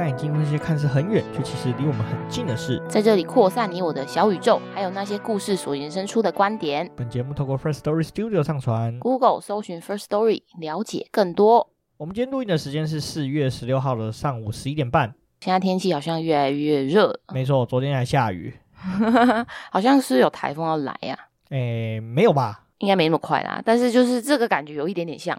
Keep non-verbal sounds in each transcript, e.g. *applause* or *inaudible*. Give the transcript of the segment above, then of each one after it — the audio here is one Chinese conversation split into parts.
带你进入那些看似很远却其实离我们很近的事，在这里扩散你我的小宇宙，还有那些故事所延伸出的观点。本节目透过 First Story Studio 上传，Google 搜寻 First Story 了解更多。我们今天录音的时间是四月十六号的上午十一点半。现在天气好像越来越热，没错，昨天还下雨，*laughs* 好像是有台风要来呀、啊？诶，没有吧？应该没那么快啦，但是就是这个感觉有一点点像。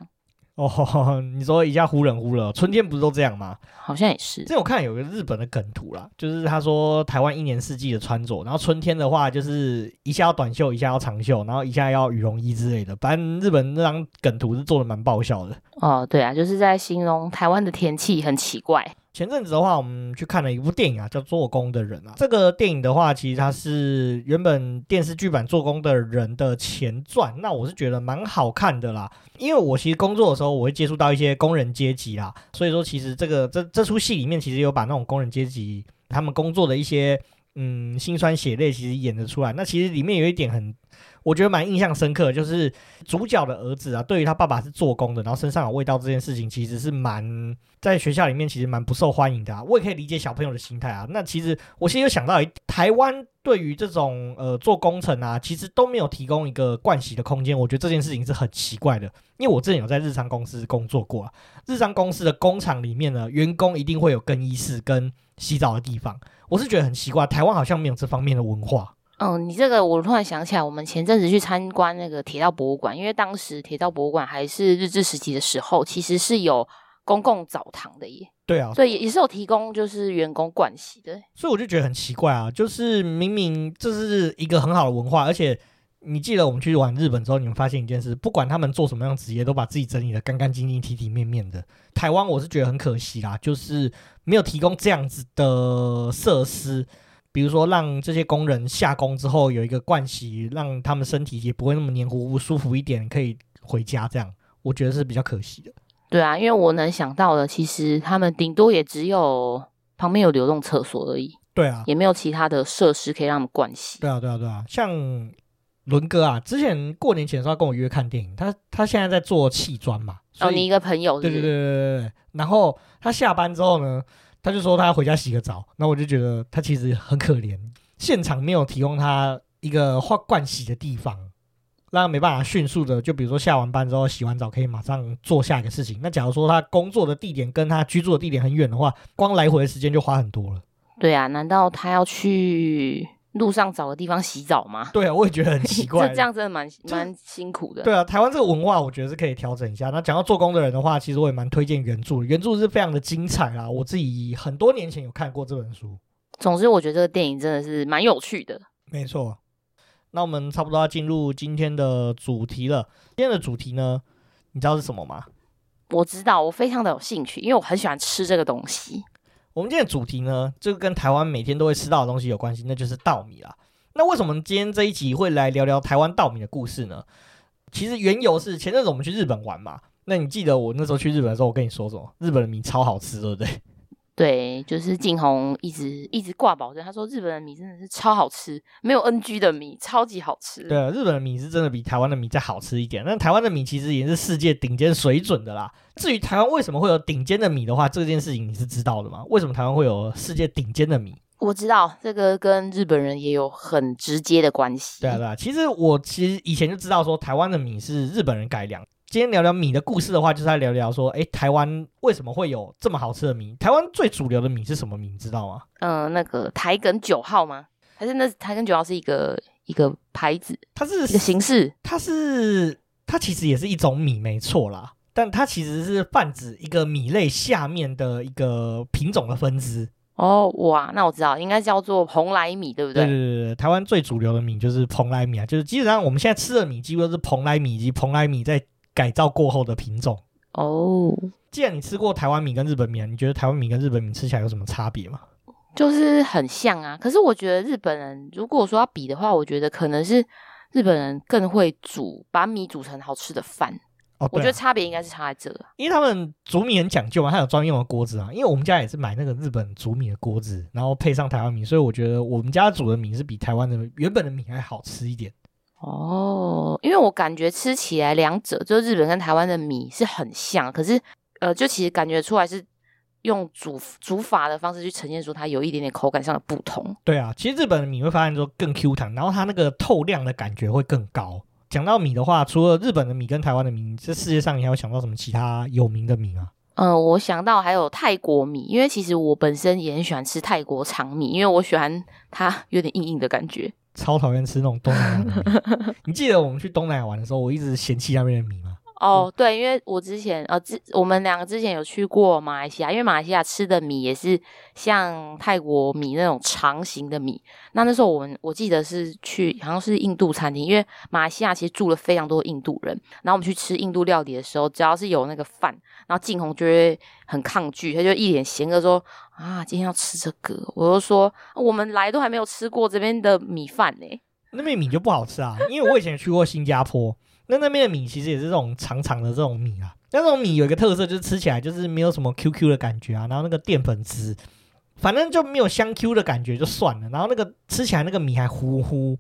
哦，你说一下忽冷忽热，春天不是都这样吗？好像也是。这我看有个日本的梗图啦，就是他说台湾一年四季的穿着，然后春天的话就是一下要短袖，一下要长袖，然后一下要羽绒衣之类的。反正日本那张梗图是做的蛮爆笑的。哦，对啊，就是在形容台湾的天气很奇怪。前阵子的话，我们去看了一部电影啊，叫《做工的人》啊。这个电影的话，其实它是原本电视剧版《做工的人》的前传。那我是觉得蛮好看的啦，因为我其实工作的时候，我会接触到一些工人阶级啦，所以说其实这个这这出戏里面，其实有把那种工人阶级他们工作的一些嗯辛酸血泪，其实演得出来。那其实里面有一点很。我觉得蛮印象深刻，就是主角的儿子啊，对于他爸爸是做工的，然后身上有味道这件事情，其实是蛮在学校里面其实蛮不受欢迎的啊。我也可以理解小朋友的心态啊。那其实我现在有想到，台湾对于这种呃做工程啊，其实都没有提供一个盥洗的空间。我觉得这件事情是很奇怪的，因为我之前有在日商公司工作过啊，日商公司的工厂里面呢，员工一定会有更衣室跟洗澡的地方。我是觉得很奇怪，台湾好像没有这方面的文化。哦，你这个我突然想起来，我们前阵子去参观那个铁道博物馆，因为当时铁道博物馆还是日治时期的时候，其实是有公共澡堂的耶。对啊，所以也是有提供就是员工盥洗的。所以我就觉得很奇怪啊，就是明明这是一个很好的文化，而且你记得我们去玩日本之后，你们发现一件事，不管他们做什么样职业，都把自己整理的干干净净、体体面面的。台湾我是觉得很可惜啦，就是没有提供这样子的设施。比如说，让这些工人下工之后有一个盥洗，让他们身体也不会那么黏糊糊，舒服一点，可以回家。这样我觉得是比较可惜的。对啊，因为我能想到的，其实他们顶多也只有旁边有流动厕所而已。对啊，也没有其他的设施可以让他们盥洗。对啊，对啊，对啊。像伦哥啊，之前过年前的时候跟我约看电影，他他现在在做砌砖嘛。哦，你一个朋友是不是？对对对对对。然后他下班之后呢？他就说他要回家洗个澡，那我就觉得他其实很可怜，现场没有提供他一个换盥洗的地方，让他没办法迅速的，就比如说下完班之后洗完澡可以马上做下一个事情。那假如说他工作的地点跟他居住的地点很远的话，光来回的时间就花很多了。对啊，难道他要去？路上找个地方洗澡吗？对啊，我也觉得很奇怪。*laughs* 这这样真的蛮蛮辛苦的。对啊，台湾这个文化，我觉得是可以调整一下。那讲到做工的人的话，其实我也蛮推荐原著，原著是非常的精彩啦。我自己很多年前有看过这本书。总之，我觉得这个电影真的是蛮有趣的。没错。那我们差不多要进入今天的主题了。今天的主题呢，你知道是什么吗？我知道，我非常的有兴趣，因为我很喜欢吃这个东西。我们今天的主题呢，这个跟台湾每天都会吃到的东西有关系，那就是稻米啦。那为什么今天这一集会来聊聊台湾稻米的故事呢？其实缘由是前阵子我们去日本玩嘛。那你记得我那时候去日本的时候，我跟你说什么？日本的米超好吃，对不对？对，就是静红一直一直挂保证，他说日本的米真的是超好吃，没有 NG 的米，超级好吃。对啊，日本的米是真的比台湾的米再好吃一点。但台湾的米其实也是世界顶尖水准的啦。至于台湾为什么会有顶尖的米的话，这件事情你是知道的吗？为什么台湾会有世界顶尖的米？我知道这个跟日本人也有很直接的关系。对啊，对啊，其实我其实以前就知道说台湾的米是日本人改良。今天聊聊米的故事的话，就是来聊聊说，哎，台湾为什么会有这么好吃的米？台湾最主流的米是什么米？你知道吗？嗯、呃，那个台梗九号吗？还是那台梗九号是一个一一个牌子，它是一个形式，它是它其实也是一种米，没错啦。但它其实是泛指一个米类下面的一个品种的分支。哦，哇，那我知道，应该叫做蓬莱米，对不对？对对对对，台湾最主流的米就是蓬莱米啊，就是基本上我们现在吃的米，几乎都是蓬莱米以及蓬莱米在改造过后的品种。哦，既然你吃过台湾米跟日本米啊，你觉得台湾米跟日本米吃起来有什么差别吗？就是很像啊，可是我觉得日本人如果说要比的话，我觉得可能是日本人更会煮，把米煮成好吃的饭。哦，我觉得差别应该是差在这，因为他们煮米很讲究嘛，他有专用的锅子啊。因为我们家也是买那个日本煮米的锅子，然后配上台湾米，所以我觉得我们家煮的米是比台湾的原本的米还好吃一点。哦，因为我感觉吃起来两者就是日本跟台湾的米是很像，可是呃，就其实感觉出来是。用煮煮法的方式去呈现出它有一点点口感上的不同。对啊，其实日本的米会发现说更 Q 弹，然后它那个透亮的感觉会更高。讲到米的话，除了日本的米跟台湾的米，这世界上你还有想到什么其他有名的米吗？嗯、呃，我想到还有泰国米，因为其实我本身也很喜欢吃泰国长米，因为我喜欢它有点硬硬的感觉。超讨厌吃那种东南亚的米。*laughs* 你记得我们去东南亚玩的时候，我一直嫌弃那边的米吗？哦，对，因为我之前呃，之我们两个之前有去过马来西亚，因为马来西亚吃的米也是像泰国米那种长形的米。那那时候我们我记得是去好像是印度餐厅，因为马来西亚其实住了非常多印度人。然后我们去吃印度料理的时候，只要是有那个饭，然后静红就会很抗拒，他就一脸嫌恶说：“啊，今天要吃这个。”我就说：“我们来都还没有吃过这边的米饭呢。”那边米就不好吃啊，因为我以前去过新加坡。那那边的米其实也是这种长长的这种米啊，那种米有一个特色，就是吃起来就是没有什么 QQ 的感觉啊，然后那个淀粉质，反正就没有香 Q 的感觉就算了，然后那个吃起来那个米还糊糊，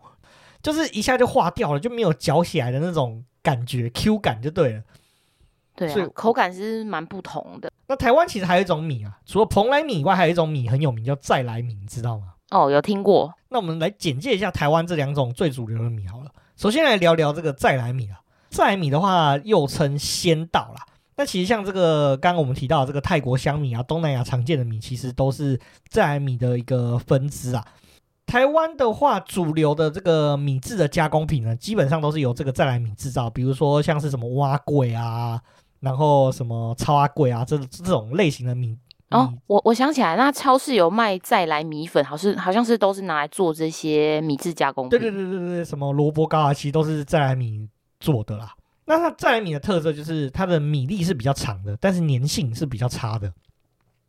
就是一下就化掉了，就没有嚼起来的那种感觉，Q 感就对了。对啊，所以口感是蛮不同的。那台湾其实还有一种米啊，除了蓬莱米以外，还有一种米很有名，叫再来米，你知道吗？哦，有听过。那我们来简介一下台湾这两种最主流的米好了。首先来聊聊这个再来米啊。在来米的话，又称仙稻啦。那其实像这个刚刚我们提到的这个泰国香米啊，东南亚常见的米，其实都是在来米的一个分支啊。台湾的话，主流的这个米制的加工品呢，基本上都是由这个再来米制造。比如说像是什么碗粿啊，然后什么草仔粿啊，这这种类型的米。哦，我我想起来，那超市有卖再来米粉，好像好像是都是拿来做这些米制加工品。对对对对对，什么萝卜糕啊，其实都是再来米做的啦，那它再来米的特色就是它的米粒是比较长的，但是粘性是比较差的。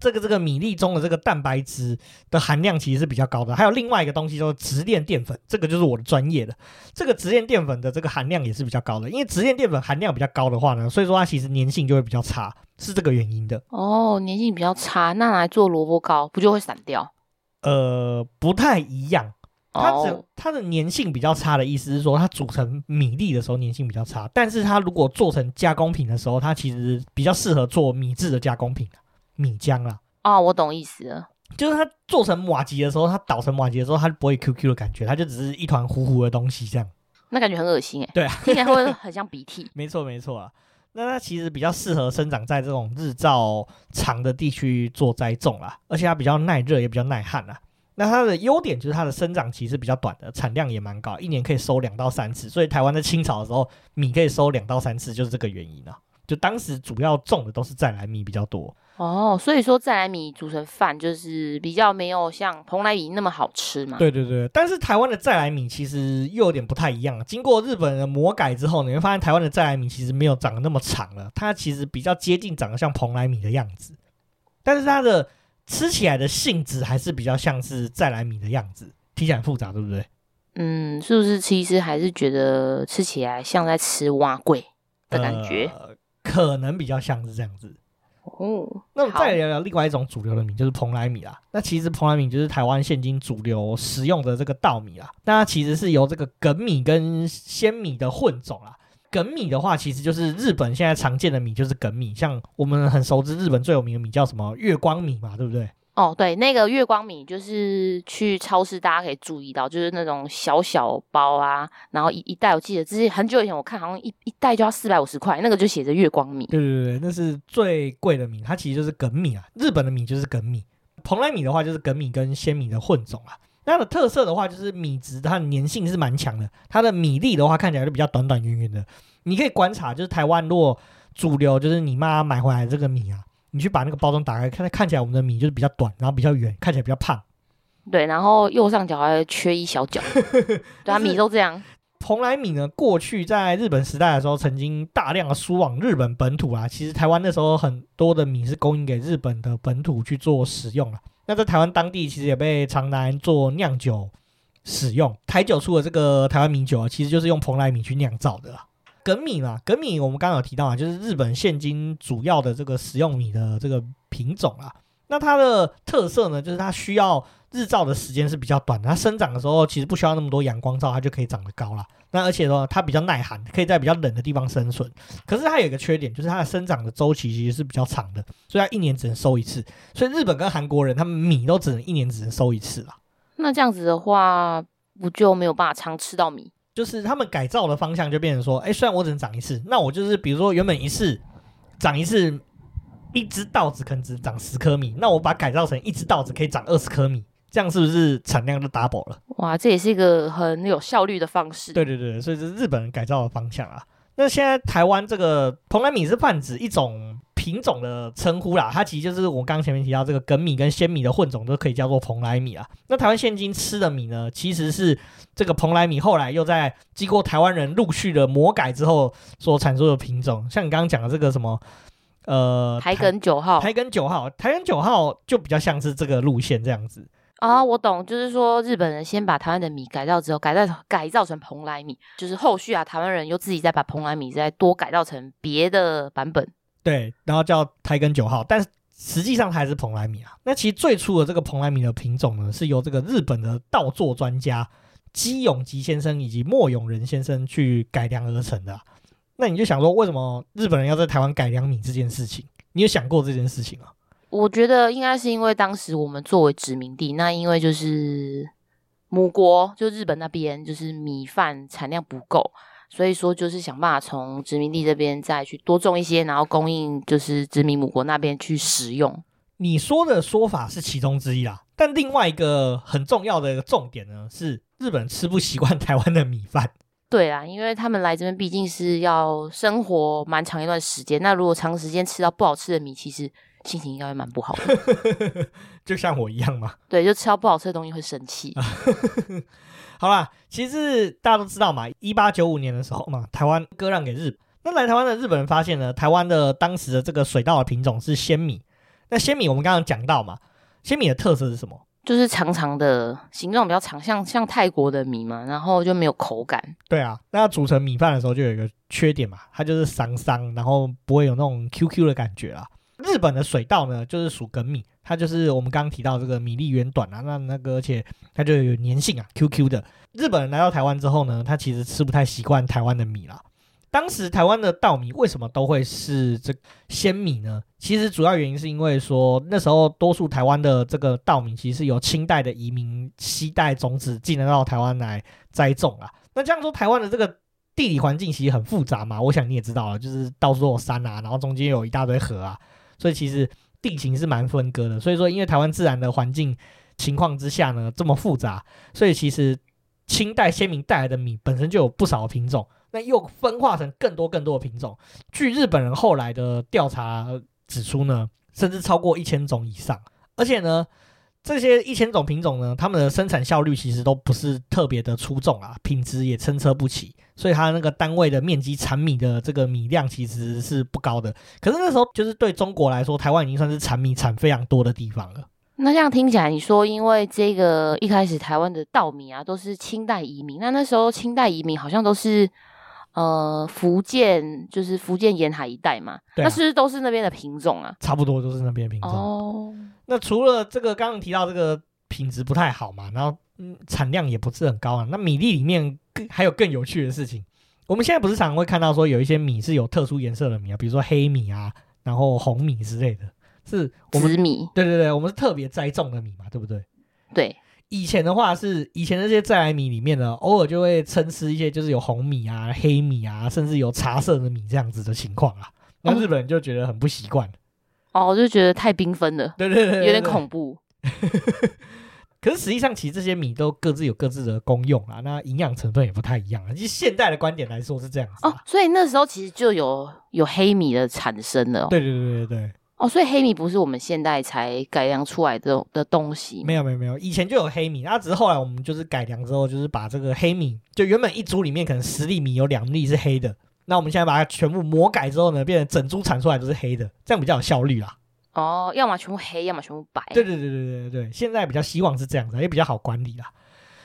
这个这个米粒中的这个蛋白质的含量其实是比较高的。还有另外一个东西叫做直链淀粉，这个就是我的专业的。这个直链淀粉的这个含量也是比较高的，因为直链淀粉含量比较高的话呢，所以说它其实粘性就会比较差，是这个原因的。哦，粘性比较差，那来做萝卜糕不就会散掉？呃，不太一样。它只它的粘性比较差的意思是说，它煮成米粒的时候粘性比较差，但是它如果做成加工品的时候，它其实比较适合做米制的加工品，米浆啦。哦，我懂意思了，就是它做成麻吉的时候，它捣成麻吉的时候，它就不会 QQ 的感觉，它就只是一团糊糊的东西这样。那感觉很恶心哎。对啊，听起来会很像鼻涕。*laughs* 没错没错啊，那它其实比较适合生长在这种日照长的地区做栽种啦，而且它比较耐热，也比较耐旱啦。那它的优点就是它的生长期是比较短的，产量也蛮高，一年可以收两到三次。所以台湾在清朝的时候，米可以收两到三次，就是这个原因啊。就当时主要种的都是再来米比较多哦，所以说再来米煮成饭就是比较没有像蓬莱米那么好吃嘛。对对对，但是台湾的再来米其实又有点不太一样，经过日本人的魔改之后，你会发现台湾的再来米其实没有长得那么长了，它其实比较接近长得像蓬莱米的样子，但是它的。吃起来的性质还是比较像是再来米的样子，听起来很复杂，对不对？嗯，是不是其实还是觉得吃起来像在吃蛙贵的感觉？呃，可能比较像是这样子。哦，那我们再聊聊另外一种主流的米，就是蓬莱米啦。那其实蓬莱米就是台湾现今主流食用的这个稻米啦。那它其实是由这个梗米跟鲜米的混种啦。粳米的话，其实就是日本现在常见的米，就是粳米。像我们很熟知日本最有名的米叫什么月光米嘛，对不对？哦，对，那个月光米就是去超市大家可以注意到，就是那种小小包啊，然后一一袋，我记得之前很久以前我看好像一一袋就要四百五十块，那个就写着月光米。对对对，那是最贵的米，它其实就是粳米啊。日本的米就是粳米，蓬莱米的话就是粳米跟秈米的混种啊。那它的特色的话，就是米质它的粘性是蛮强的，它的米粒的话看起来就比较短短圆圆的。你可以观察，就是台湾如果主流就是你妈买回来的这个米啊，你去把那个包装打开，看看起来我们的米就是比较短，然后比较圆，看起来比较胖。对，然后右上角还缺一小角。*laughs* 对啊，米都这样。蓬莱米呢，过去在日本时代的时候，曾经大量的输往日本本土啊。其实台湾那时候很多的米是供应给日本的本土去做使用了。那在台湾当地，其实也被常拿做酿酒使用。台酒出的这个台湾米酒啊，其实就是用蓬莱米去酿造的。梗米嘛，梗米我们刚刚有提到啊，就是日本现今主要的这个食用米的这个品种啊。那它的特色呢，就是它需要。日照的时间是比较短的，它生长的时候其实不需要那么多阳光照，它就可以长得高了。那而且说它比较耐寒，可以在比较冷的地方生存。可是它有一个缺点，就是它的生长的周期其实是比较长的，所以它一年只能收一次。所以日本跟韩国人他们米都只能一年只能收一次了。那这样子的话，不就没有办法常吃到米？就是他们改造的方向就变成说，哎，虽然我只能长一次，那我就是比如说原本一次长一次，一只稻子可能只长十颗米，那我把它改造成一只稻子可以长二十颗米。这样是不是产量就 double 了？哇，这也是一个很有效率的方式。对对对，所以这是日本人改造的方向啊。那现在台湾这个蓬莱米是泛指一种品种的称呼啦，它其实就是我刚刚前面提到这个梗米跟鲜米的混种都可以叫做蓬莱米啊。那台湾现今吃的米呢，其实是这个蓬莱米后来又在经过台湾人陆续的魔改之后所产出的品种，像你刚刚讲的这个什么呃台梗九号，台梗九号，台梗九号就比较像是这个路线这样子。啊，我懂，就是说日本人先把台湾的米改造之后，改造改造成蓬莱米，就是后续啊，台湾人又自己再把蓬莱米再多改造成别的版本，对，然后叫台根九号，但是实际上还是蓬莱米啊。那其实最初的这个蓬莱米的品种呢，是由这个日本的稻作专家基永吉先生以及莫永仁先生去改良而成的啊。那你就想说，为什么日本人要在台湾改良米这件事情？你有想过这件事情吗？我觉得应该是因为当时我们作为殖民地，那因为就是母国就日本那边就是米饭产量不够，所以说就是想办法从殖民地这边再去多种一些，然后供应就是殖民母国那边去食用。你说的说法是其中之一啦，但另外一个很重要的一个重点呢，是日本吃不习惯台湾的米饭。对啊，因为他们来这边毕竟是要生活蛮长一段时间，那如果长时间吃到不好吃的米，其实。心情应该会蛮不好的，*laughs* 就像我一样嘛。对，就吃到不好吃的东西会生气。*laughs* 好啦，其实大家都知道嘛，一八九五年的时候嘛，台湾割让给日本。那来台湾的日本人发现呢，台湾的当时的这个水稻的品种是鲜米。那鲜米我们刚刚讲到嘛，鲜米的特色是什么？就是长长的，形状比较长，像像泰国的米嘛，然后就没有口感。对啊，那煮成米饭的时候就有一个缺点嘛，它就是桑桑，然后不会有那种 QQ 的感觉啊。日本的水稻呢，就是属粳米，它就是我们刚刚提到这个米粒圆短啊，那那个而且它就有粘性啊，QQ 的。日本人来到台湾之后呢，他其实吃不太习惯台湾的米啦。当时台湾的稻米为什么都会是这鲜米呢？其实主要原因是因为说那时候多数台湾的这个稻米其实是由清代的移民西带种子进来到台湾来栽种啊。那这样说，台湾的这个地理环境其实很复杂嘛，我想你也知道了，就是到处都有山啊，然后中间有一大堆河啊。所以其实地形是蛮分割的，所以说因为台湾自然的环境情况之下呢，这么复杂，所以其实清代先民带来的米本身就有不少品种，那又分化成更多更多的品种。据日本人后来的调查指出呢，甚至超过一千种以上，而且呢。这些一千种品种呢，它们的生产效率其实都不是特别的出众啊，品质也参差不齐，所以它那个单位的面积产米的这个米量其实是不高的。可是那时候就是对中国来说，台湾已经算是产米产非常多的地方了。那这样听起来，你说因为这个一开始台湾的稻米啊都是清代移民，那那时候清代移民好像都是呃福建，就是福建沿海一带嘛，对啊，那是不是都是那边的品种啊？差不多都是那边的品种哦。那除了这个刚刚提到这个品质不太好嘛，然后嗯产量也不是很高啊。那米粒里面更还有更有趣的事情，我们现在不是常常会看到说有一些米是有特殊颜色的米啊，比如说黑米啊，然后红米之类的，是我们紫米。对对对，我们是特别栽种的米嘛，对不对？对。以前的话是以前那些在来米里面呢，偶尔就会参差一些，就是有红米啊、黑米啊，甚至有茶色的米这样子的情况啊。那日本人就觉得很不习惯。哦，我就觉得太缤纷了，对对对，对，有点恐怖。*laughs* 可是实际上，其实这些米都各自有各自的功用啊，那营养成分也不太一样啊。其实现代的观点来说是这样子哦，所以那时候其实就有有黑米的产生了。对对对对对。哦，所以黑米不是我们现代才改良出来的的东西。没有没有没有，以前就有黑米，那只是后来我们就是改良之后，就是把这个黑米，就原本一株里面可能十粒米有两粒是黑的，那我们现在把它全部魔改之后呢，变成整株产出来都是黑的，这样比较有效率啦。哦，要么全部黑，要么全部白。对对对对对对，现在比较希望是这样子，也比较好管理啦。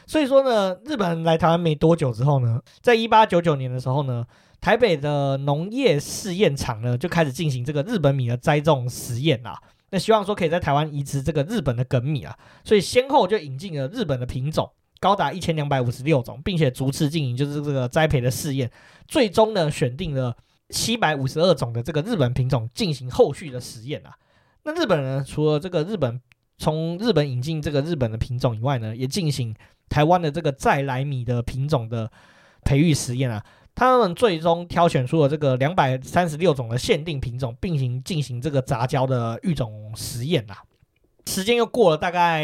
所以说呢，日本人来台湾没多久之后呢，在一八九九年的时候呢，台北的农业试验场呢就开始进行这个日本米的栽种实验啦。那希望说可以在台湾移植这个日本的粳米啊，所以先后就引进了日本的品种，高达一千两百五十六种，并且逐次进行就是这个栽培的试验，最终呢选定了七百五十二种的这个日本品种进行后续的实验啊。那日本人除了这个日本从日本引进这个日本的品种以外呢，也进行台湾的这个再来米的品种的培育实验啊。他们最终挑选出了这个两百三十六种的限定品种，并行进行这个杂交的育种实验啊。时间又过了大概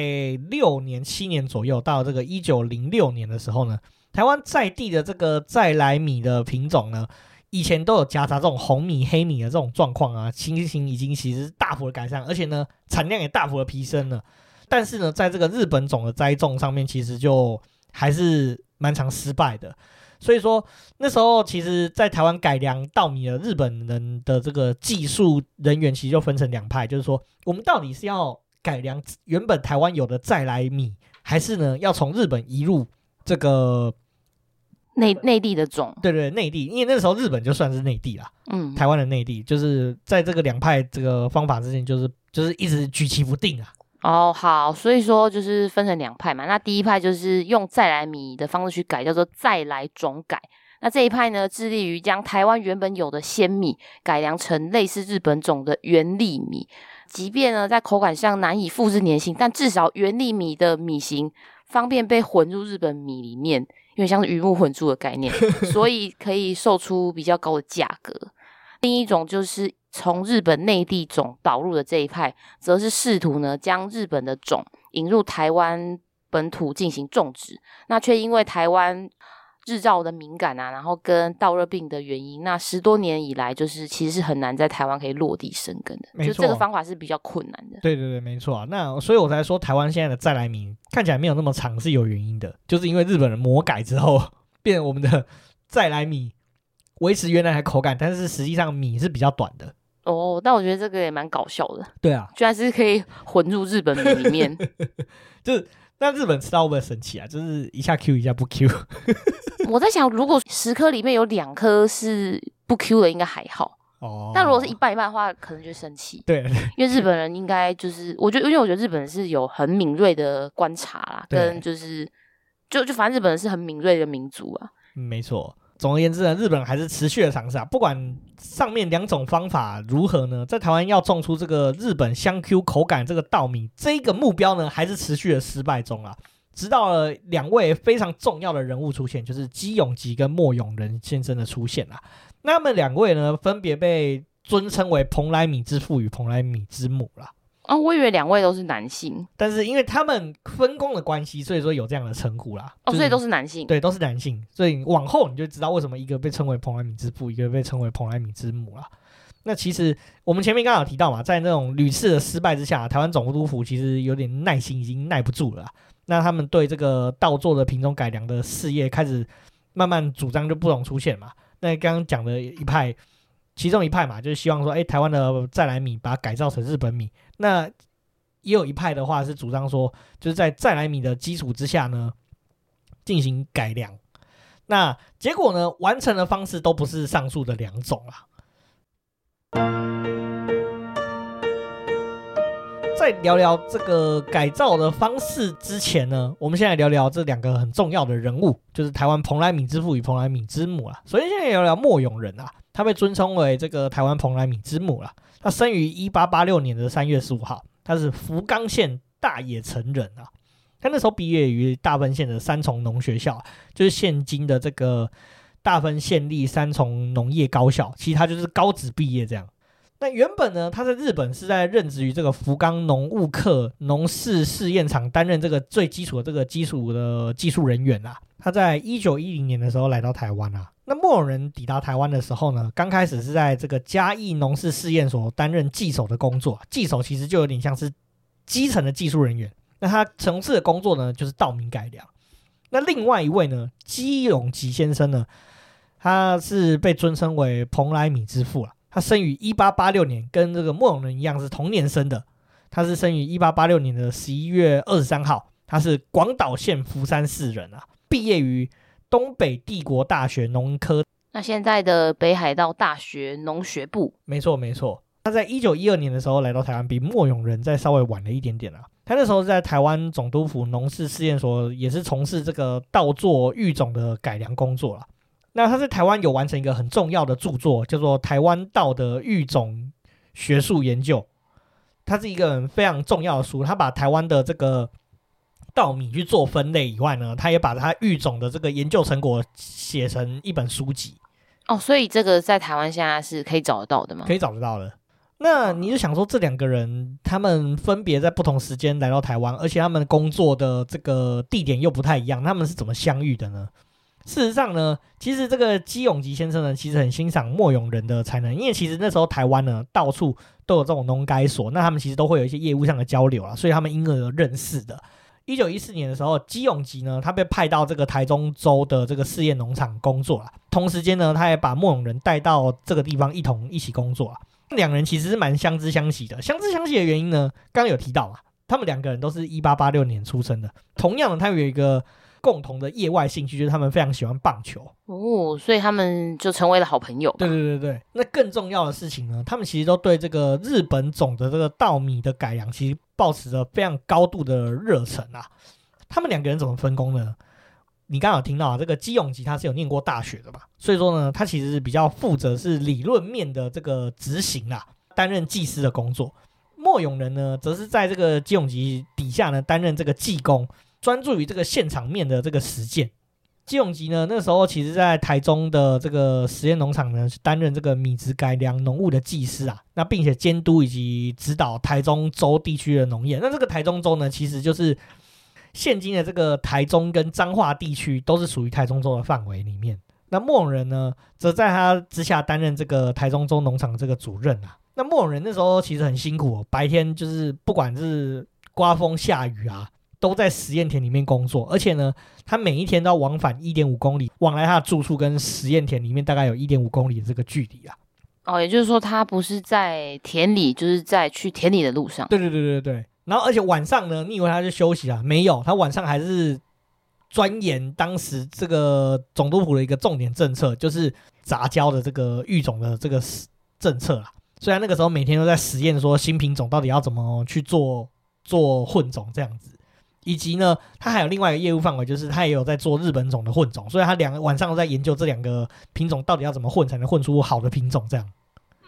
六年七年左右，到这个一九零六年的时候呢，台湾在地的这个在来米的品种呢。以前都有夹杂这种红米、黑米的这种状况啊，情形已经其实大幅的改善，而且呢，产量也大幅的提升了。但是呢，在这个日本种的栽种上面，其实就还是蛮常失败的。所以说那时候，其实在台湾改良稻米的日本人的这个技术人员，其实就分成两派，就是说，我们到底是要改良原本台湾有的再来米，还是呢要从日本移入这个。内内地的种，对对，内地，因为那时候日本就算是内地啦，嗯，台湾的内地，就是在这个两派这个方法之间，就是就是一直举棋不定啊。哦，好，所以说就是分成两派嘛。那第一派就是用再来米的方式去改，叫做再来种改。那这一派呢，致力于将台湾原本有的鲜米改良成类似日本种的原粒米，即便呢在口感上难以复制粘性，但至少原粒米的米型方便被混入日本米里面。因为像是鱼目混珠的概念，所以可以售出比较高的价格。另一种就是从日本内地种导入的这一派，则是试图呢将日本的种引入台湾本土进行种植，那却因为台湾。日照的敏感啊，然后跟稻热病的原因，那十多年以来，就是其实是很难在台湾可以落地生根的，就这个方法是比较困难的。对对对，没错啊。那所以我才说，台湾现在的再来米看起来没有那么长，是有原因的，就是因为日本人魔改之后，*laughs* 变我们的再来米维持原来的口感，但是实际上米是比较短的。哦，但我觉得这个也蛮搞笑的。对啊，居然是可以混入日本米里面，*laughs* 就是。那日本吃到会不会生气啊？就是一下 Q 一下不 Q。*laughs* 我在想，如果十颗里面有两颗是不 Q 的，应该还好。哦。但如果是一半一半的话，可能就生气。对。因为日本人应该就是，我觉得，因为我觉得日本人是有很敏锐的观察啦，跟就是，就就反正日本人是很敏锐的民族啊。嗯，没错。总而言之呢，日本还是持续的尝试啊。不管上面两种方法如何呢，在台湾要种出这个日本香 Q 口感这个稻米，这个目标呢，还是持续的失败中啊。直到了两位非常重要的人物出现，就是基永吉跟莫永仁先生的出现啊。那么两位呢，分别被尊称为蓬莱米之父与蓬莱米之母了。哦，我以为两位都是男性，但是因为他们分工的关系，所以说有这样的称呼啦。哦，所以都是男性，对，都是男性，所以往后你就知道为什么一个被称为蓬莱米之父，一个被称为蓬莱米之母了。那其实我们前面刚刚有提到嘛，在那种屡次的失败之下，台湾总督府其实有点耐心已经耐不住了。那他们对这个稻作的品种改良的事业开始慢慢主张就不容出现嘛。那刚刚讲的一派。其中一派嘛，就是希望说，哎，台湾的再来米把它改造成日本米。那也有一派的话是主张说，就是在再来米的基础之下呢，进行改良。那结果呢，完成的方式都不是上述的两种啦。在聊聊这个改造的方式之前呢，我们先来聊聊这两个很重要的人物，就是台湾蓬莱米之父与蓬莱米之母啦。首先，先来聊聊莫永仁啊。他被尊称为这个台湾蓬莱米之母了。他生于一八八六年的三月十五号，他是福冈县大野城人啊。他那时候毕业于大分县的三重农学校，就是现今的这个大分县立三重农业高校。其实他就是高职毕业这样。那原本呢，他在日本是在任职于这个福冈农务课农事试验场担任这个最基础的这个基础的技术人员啊。他在一九一零年的时候来到台湾啊。那末永仁抵达台湾的时候呢，刚开始是在这个嘉义农事试验所担任技手的工作。技手其实就有点像是基层的技术人员。那他从事的工作呢，就是稻米改良。那另外一位呢，基永吉先生呢，他是被尊称为蓬莱米之父啊。他生于一八八六年，跟这个莫永仁一样是同年生的。他是生于一八八六年的十一月二十三号，他是广岛县福山市人啊，毕业于东北帝国大学农科。那现在的北海道大学农学部。没错没错，他在一九一二年的时候来到台湾，比莫永仁再稍微晚了一点点啊。他那时候在台湾总督府农事试验所，也是从事这个稻作育种的改良工作了。那他在台湾有完成一个很重要的著作，叫做《台湾道的育种学术研究》，它是一个非常重要的书。他把台湾的这个稻米去做分类以外呢，他也把他育种的这个研究成果写成一本书籍。哦，所以这个在台湾现在是可以找得到的吗？可以找得到的。那你就想说，这两个人他们分别在不同时间来到台湾，而且他们工作的这个地点又不太一样，他们是怎么相遇的呢？事实上呢，其实这个基永吉先生呢，其实很欣赏莫永仁的才能，因为其实那时候台湾呢，到处都有这种农改所，那他们其实都会有一些业务上的交流啊，所以他们因而认识的。一九一四年的时候，基永吉呢，他被派到这个台中州的这个试验农场工作啊，同时间呢，他也把莫永仁带到这个地方一同一起工作啊，两人其实是蛮相知相惜的。相知相惜的原因呢，刚刚有提到嘛，他们两个人都是一八八六年出生的，同样的，他有一个。共同的业外兴趣就是他们非常喜欢棒球哦，所以他们就成为了好朋友。对对对对，那更重要的事情呢，他们其实都对这个日本种的这个稻米的改良，其实抱持着非常高度的热忱啊。他们两个人怎么分工呢？你刚刚有听到啊，这个基永吉他是有念过大学的嘛，所以说呢，他其实是比较负责是理论面的这个执行啊，担任技师的工作。莫永仁呢，则是在这个基永吉底下呢，担任这个技工。专注于这个现场面的这个实践。矶永吉呢，那时候其实在台中的这个实验农场呢，是担任这个米质改良农务的技师啊，那并且监督以及指导台中州地区的农业。那这个台中州呢，其实就是现今的这个台中跟彰化地区都是属于台中州的范围里面。那莫永仁呢，则在他之下担任这个台中州农场这个主任啊。那莫永仁那时候其实很辛苦哦，白天就是不管是刮风下雨啊。都在实验田里面工作，而且呢，他每一天都要往返一点五公里，往来他的住处跟实验田里面大概有一点五公里的这个距离啊。哦，也就是说，他不是在田里，就是在去田里的路上。对对对对对。然后，而且晚上呢，你以为他是休息啊？没有，他晚上还是钻研当时这个总督府的一个重点政策，就是杂交的这个育种的这个政策啊。虽然那个时候每天都在实验，说新品种到底要怎么去做做混种这样子。以及呢，他还有另外一个业务范围，就是他也有在做日本种的混种，所以他两个晚上都在研究这两个品种到底要怎么混才能混出好的品种。这样，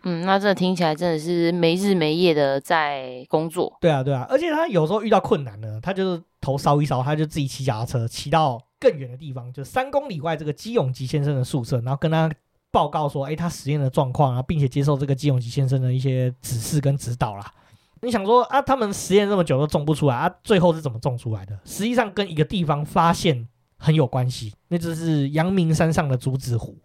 嗯，那这听起来真的是没日没夜的在工作。对啊，对啊，而且他有时候遇到困难呢，他就是头烧一烧，他就自己骑脚踏车骑到更远的地方，就三公里外这个基永吉先生的宿舍，然后跟他报告说，哎，他实验的状况啊，并且接受这个基永吉先生的一些指示跟指导啦。你想说啊，他们实验这么久都种不出来啊，最后是怎么种出来的？实际上跟一个地方发现很有关系，那就是阳明山上的竹子湖。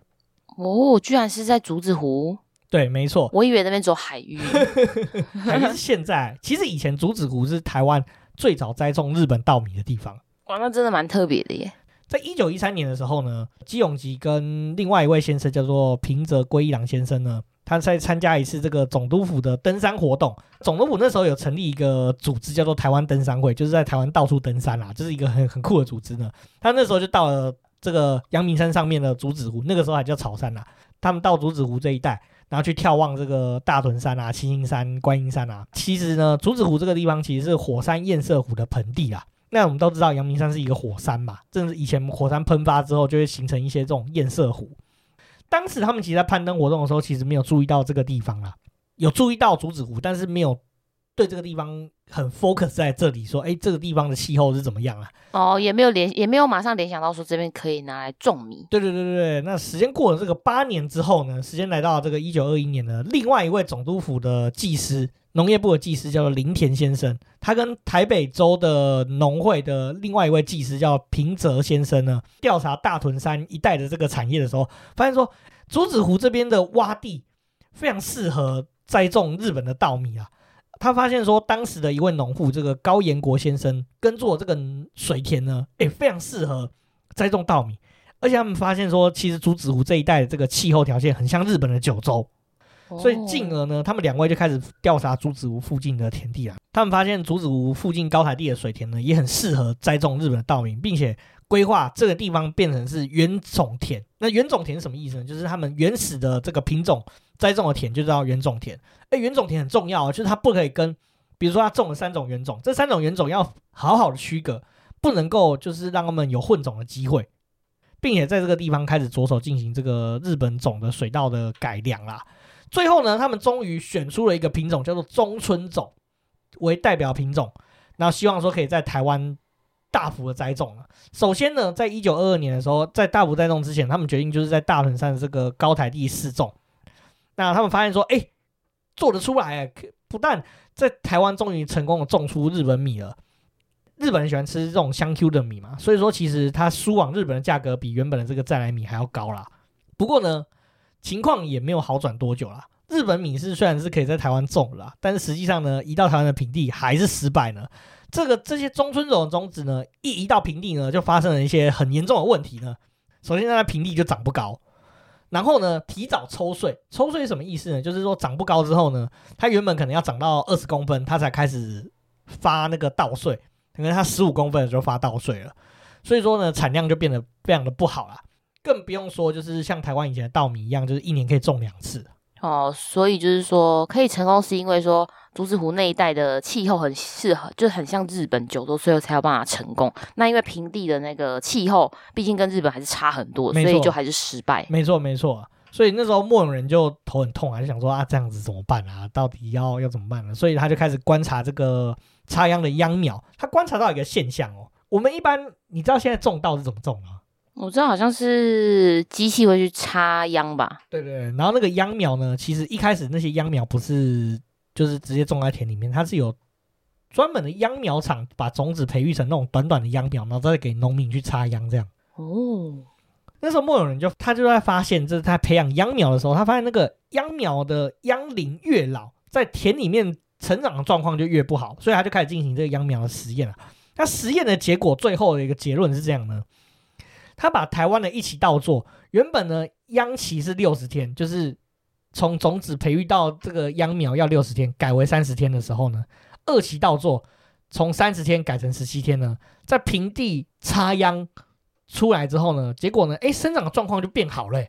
哦，居然是在竹子湖？对，没错。我以为那边走海域。*laughs* 海域是现在，其实以前竹子湖是台湾最早栽种日本稻米的地方。哇，那真的蛮特别的耶。在一九一三年的时候呢，基永吉跟另外一位先生叫做平泽龟一郎先生呢。他在参加一次这个总督府的登山活动。总督府那时候有成立一个组织，叫做台湾登山会，就是在台湾到处登山啦，这是一个很很酷的组织呢。他那时候就到了这个阳明山上面的竹子湖，那个时候还叫草山啦。他们到竹子湖这一带，然后去眺望这个大屯山啊、七星山、观音山啊。其实呢，竹子湖这个地方其实是火山堰塞湖的盆地啦。那我们都知道，阳明山是一个火山嘛，正是以前火山喷发之后，就会形成一些这种堰塞湖。当时他们其实，在攀登活动的时候，其实没有注意到这个地方啦，有注意到竹子湖，但是没有对这个地方很 focus 在这里，说，哎，这个地方的气候是怎么样啊？哦，也没有联，也没有马上联想到说这边可以拿来种米。对对对对对。那时间过了这个八年之后呢，时间来到这个一九二一年的，另外一位总督府的技师，农业部的技师叫做林田先生，他跟台北州的农会的另外一位技师叫平泽先生呢，调查大屯山一带的这个产业的时候，发现说，竹子湖这边的洼地非常适合栽种日本的稻米啊。他发现说，当时的一位农户，这个高延国先生耕作这个水田呢，哎，非常适合栽种稻米。而且他们发现说，其实竹子湖这一带的这个气候条件很像日本的九州，所以进而呢，他们两位就开始调查竹子湖附近的田地了。他们发现竹子湖附近高台地的水田呢，也很适合栽种日本的稻米，并且规划这个地方变成是原种田。那原种田是什么意思呢？就是他们原始的这个品种。栽种的田就叫原种田，哎，原种田很重要啊，就是它不可以跟，比如说它种了三种原种，这三种原种要好好的区隔，不能够就是让他们有混种的机会，并且在这个地方开始着手进行这个日本种的水稻的改良啦。最后呢，他们终于选出了一个品种叫做中村种为代表品种，然后希望说可以在台湾大幅的栽种了。首先呢，在一九二二年的时候，在大幅栽种之前，他们决定就是在大屯山的这个高台地试种。那他们发现说，哎，做得出来，不但在台湾终于成功的种出日本米了。日本人喜欢吃这种香 Q 的米嘛，所以说其实它输往日本的价格比原本的这个在来米还要高啦。不过呢，情况也没有好转多久啦。日本米是虽然是可以在台湾种啦，但是实际上呢，移到台湾的平地还是失败呢。这个这些中村种的种子呢，一移到平地呢，就发生了一些很严重的问题呢。首先，它平地就长不高。然后呢，提早抽穗，抽穗什么意思呢？就是说长不高之后呢，它原本可能要长到二十公分，它才开始发那个稻穗，可能它十五公分的时候发稻穗了，所以说呢，产量就变得非常的不好了，更不用说就是像台湾以前的稻米一样，就是一年可以种两次。哦，所以就是说可以成功，是因为说竹子湖那一带的气候很适合，就很像日本九州，所以才有办法成功。那因为平地的那个气候，毕竟跟日本还是差很多，所以就还是失败。没错，没错。所以那时候末永仁就头很痛啊，就想说啊，这样子怎么办啊？到底要要怎么办呢？所以他就开始观察这个插秧的秧苗。他观察到一个现象哦，我们一般你知道现在种稻是怎么种吗？我知道好像是机器会去插秧吧？对对，然后那个秧苗呢，其实一开始那些秧苗不是就是直接种在田里面，它是有专门的秧苗厂把种子培育成那种短短的秧苗，然后再给农民去插秧这样。哦，那时候末永仁就他就在发现，就是他培养秧苗的时候，他发现那个秧苗的秧龄越老，在田里面成长的状况就越不好，所以他就开始进行这个秧苗的实验了。那实验的结果最后的一个结论是这样呢。他把台湾的一期稻作，原本呢秧期是六十天，就是从种子培育到这个秧苗要六十天，改为三十天的时候呢，二期稻作从三十天改成十七天呢，在平地插秧出来之后呢，结果呢，哎，生长的状况就变好了，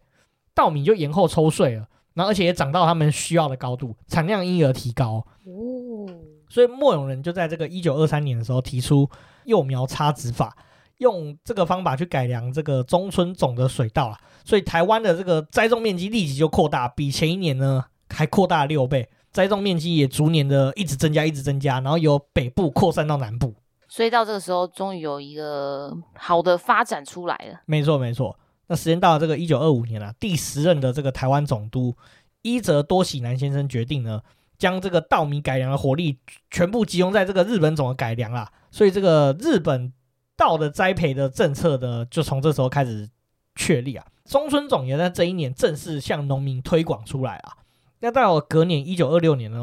稻米就延后抽穗了，然后而且也长到他们需要的高度，产量因而提高。哦，所以莫永仁就在这个一九二三年的时候提出幼苗插植法。用这个方法去改良这个中村种的水稻啊，所以台湾的这个栽种面积立即就扩大，比前一年呢还扩大了六倍，栽种面积也逐年的一直增加，一直增加，然后由北部扩散到南部，所以到这个时候终于有一个好的发展出来了。没错没错，那时间到了这个一九二五年了，第十任的这个台湾总督伊泽多喜男先生决定呢，将这个稻米改良的火力全部集中在这个日本种的改良啊，所以这个日本。稻的栽培的政策呢，就从这时候开始确立啊。中村种也在这一年正式向农民推广出来啊。那到了隔年一九二六年呢，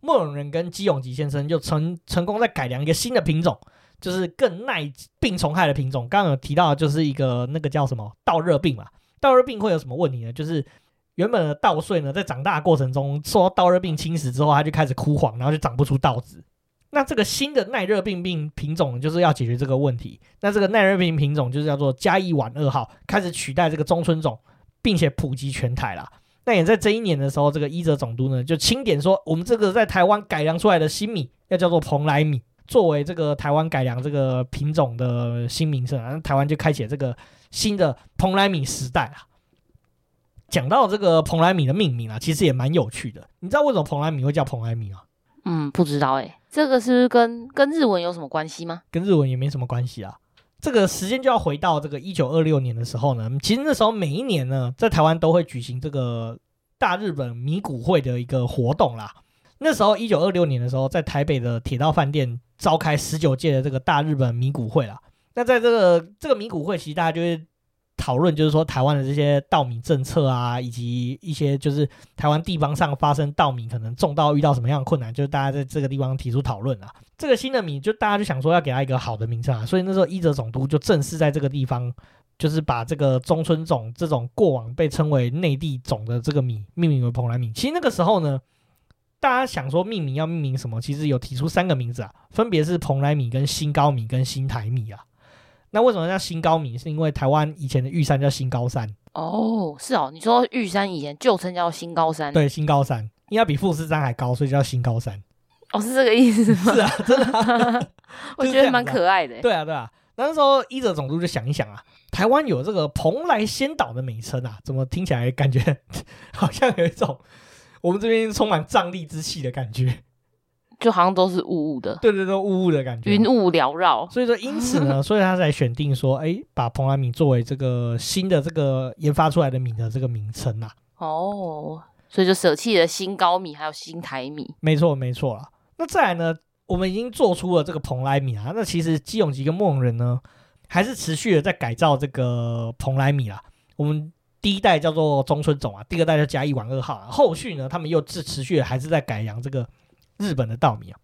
莫永仁跟基永吉先生就成成功在改良一个新的品种，就是更耐病虫害的品种。刚刚有提到就是一个那个叫什么稻热病嘛。稻热病会有什么问题呢？就是原本的稻穗呢，在长大过程中受到稻热病侵蚀之后，它就开始枯黄，然后就长不出稻子。那这个新的耐热病病品种就是要解决这个问题。那这个耐热病品种就是叫做嘉义晚二号，开始取代这个中村种，并且普及全台了。那也在这一年的时候，这个伊泽总督呢就钦点说，我们这个在台湾改良出来的新米要叫做蓬莱米，作为这个台湾改良这个品种的新名称。然后台湾就开启这个新的蓬莱米时代啊。讲到这个蓬莱米的命名啊，其实也蛮有趣的。你知道为什么蓬莱米会叫蓬莱米吗？嗯，不知道哎、这个是跟跟日文有什么关系吗？跟日文也没什么关系啊。这个时间就要回到这个一九二六年的时候呢，其实那时候每一年呢，在台湾都会举行这个大日本米谷会的一个活动啦。那时候一九二六年的时候，在台北的铁道饭店召开十九届的这个大日本米谷会啦。那在这个这个米谷会，其实大家就会讨论，就是说台湾的这些稻米政策啊，以及一些就是台湾地方上发生稻米可能种稻遇到什么样的困难，就是大家在这个地方提出讨论啊。这个新的米，就大家就想说要给它一个好的名称啊，所以那时候伊泽总督就正式在这个地方，就是把这个中村种这种过往被称为内地种的这个米命名为蓬莱米。其实那个时候呢，大家想说命名要命名什么，其实有提出三个名字啊，分别是蓬莱米、跟新高米、跟新台米啊。那为什么叫新高米？是因为台湾以前的玉山叫新高山。哦，是哦，你说玉山以前旧称叫新高山，对，新高山，因为它比富士山还高，所以叫新高山。哦，是这个意思吗？是啊，真的、啊，*laughs* 我觉得蛮可爱的。对啊，对啊。那时候伊泽总督就想一想啊，台湾有这个蓬莱仙岛的美称啊，怎么听起来感觉 *laughs* 好像有一种我们这边充满瘴疠之气的感觉，就好像都是雾雾的。对对对，雾雾的感觉，云雾缭绕。所以说，因此呢，*laughs* 所以他才选定说，哎，把蓬莱米作为这个新的这个研发出来的米的这个名称啊。哦，所以就舍弃了新高米，还有新台米。没错，没错啦。那再来呢？我们已经做出了这个蓬莱米啊。那其实基永吉跟莫永仁呢，还是持续的在改造这个蓬莱米啊。我们第一代叫做中村种啊，第二代叫嘉义丸二号啊。后续呢，他们又是持续的还是在改良这个日本的稻米啊。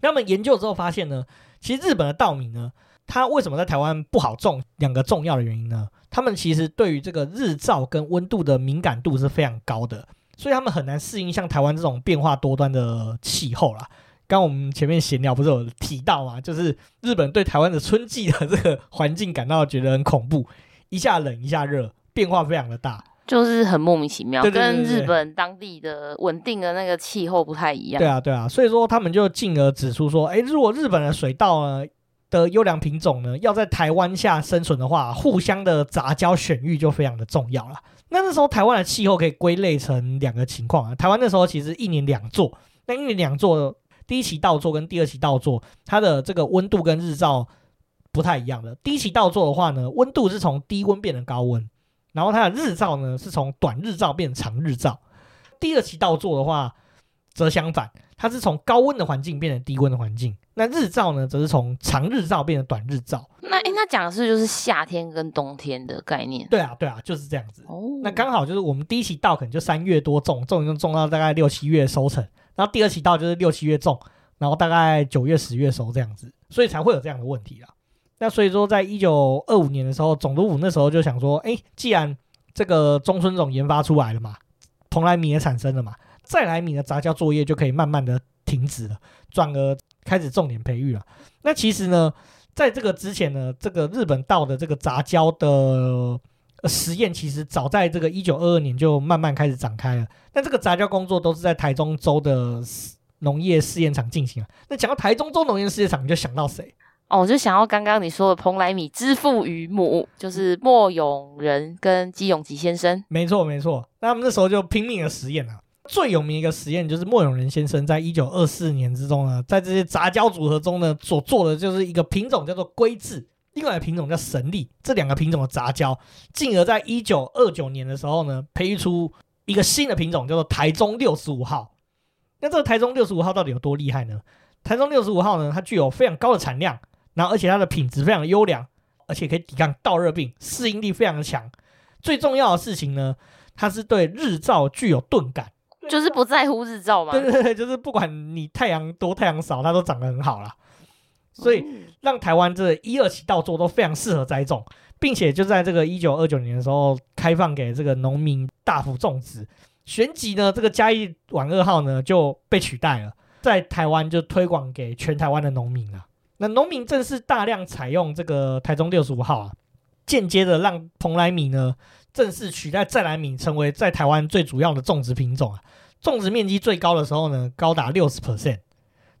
那么研究之后发现呢，其实日本的稻米呢，它为什么在台湾不好种？两个重要的原因呢，他们其实对于这个日照跟温度的敏感度是非常高的。所以他们很难适应像台湾这种变化多端的气候啦。刚我们前面闲聊不是有提到吗？就是日本对台湾的春季的这个环境感到觉得很恐怖，一下冷一下热，变化非常的大，就是很莫名其妙，对对对对对，跟日本当地的稳定的那个气候不太一样。对啊，对啊，所以说他们就进而指出说，哎，如果日本的水稻呢的优良品种呢要在台湾下生存的话，互相的杂交选育就非常的重要了。那那时候台湾的气候可以归类成两个情况啊。台湾那时候其实一年两座，那一年两作，第一期稻作跟第二期稻作，它的这个温度跟日照不太一样的。第一期稻作的话呢，温度是从低温变成高温，然后它的日照呢是从短日照变成长日照。第二期稻作的话则相反，它是从高温的环境变成低温的环境。那日照呢，则是从长日照变成短日照。那诶，那讲的是就是夏天跟冬天的概念。对啊，对啊，就是这样子。哦，那刚好就是我们第一期稻可能就三月多种，种就种到大概六七月收成，然后第二期稻就是六七月种，然后大概九月十月收这样子，所以才会有这样的问题啊。那所以说，在一九二五年的时候，总督府那时候就想说，哎，既然这个中村种研发出来了嘛，蓬莱米也产生了嘛，再来米的杂交作业就可以慢慢的停止了，转而。开始重点培育了。那其实呢，在这个之前呢，这个日本稻的这个杂交的实验，其实早在这个一九二二年就慢慢开始展开了。但这个杂交工作都是在台中州的农业试验场进行啊。那讲到台中州农业试验场，你就想到谁？哦，我就想要刚刚你说的蓬莱米之父与母，就是莫永仁跟基永吉先生。没错，没错。那他们那时候就拼命的实验啊。最有名一个实验就是莫永仁先生在一九二四年之中呢，在这些杂交组合中呢，所做的就是一个品种叫做龟治，另外一个品种叫神力，这两个品种的杂交，进而在一九二九年的时候呢，培育出一个新的品种叫做台中六十五号。那这个台中六十五号到底有多厉害呢？台中六十五号呢，它具有非常高的产量，然后而且它的品质非常的优良，而且可以抵抗倒热病，适应力非常的强。最重要的事情呢，它是对日照具有钝感。就是不在乎日照嘛，对对对，就是不管你太阳多太阳少，它都长得很好啦。所以让台湾这一二期稻作都非常适合栽种，并且就在这个一九二九年的时候开放给这个农民大幅种植。旋即呢，这个嘉义晚二号呢就被取代了，在台湾就推广给全台湾的农民啊。那农民正式大量采用这个台中六十五号啊，间接的让蓬莱米呢正式取代再来米，成为在台湾最主要的种植品种啊。种植面积最高的时候呢，高达六十 percent。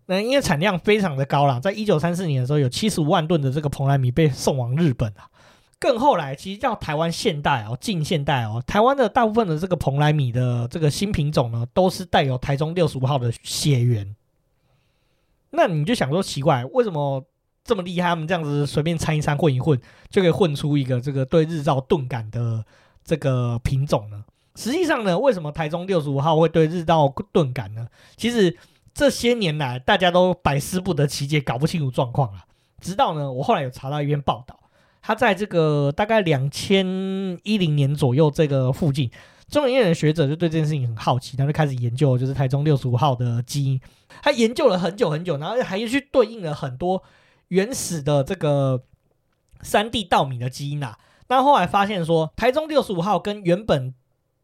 那因为产量非常的高啦，在一九三四年的时候，有七十五万吨的这个蓬莱米被送往日本啊。更后来，其实叫台湾现代哦，近现代哦，台湾的大部分的这个蓬莱米的这个新品种呢，都是带有台中六十五号的血缘。那你就想说奇怪，为什么这么厉害？他们这样子随便掺一掺混一混，就可以混出一个这个对日照钝感的这个品种呢？实际上呢，为什么台中六十五号会对日照钝感呢？其实这些年来大家都百思不得其解，搞不清楚状况啊。直到呢，我后来有查到一篇报道，他在这个大概两千一零年左右这个附近，中研院的学者就对这件事情很好奇，他就开始研究，就是台中六十五号的基因。他研究了很久很久，然后还去对应了很多原始的这个山地稻米的基因啊。那后来发现说，台中六十五号跟原本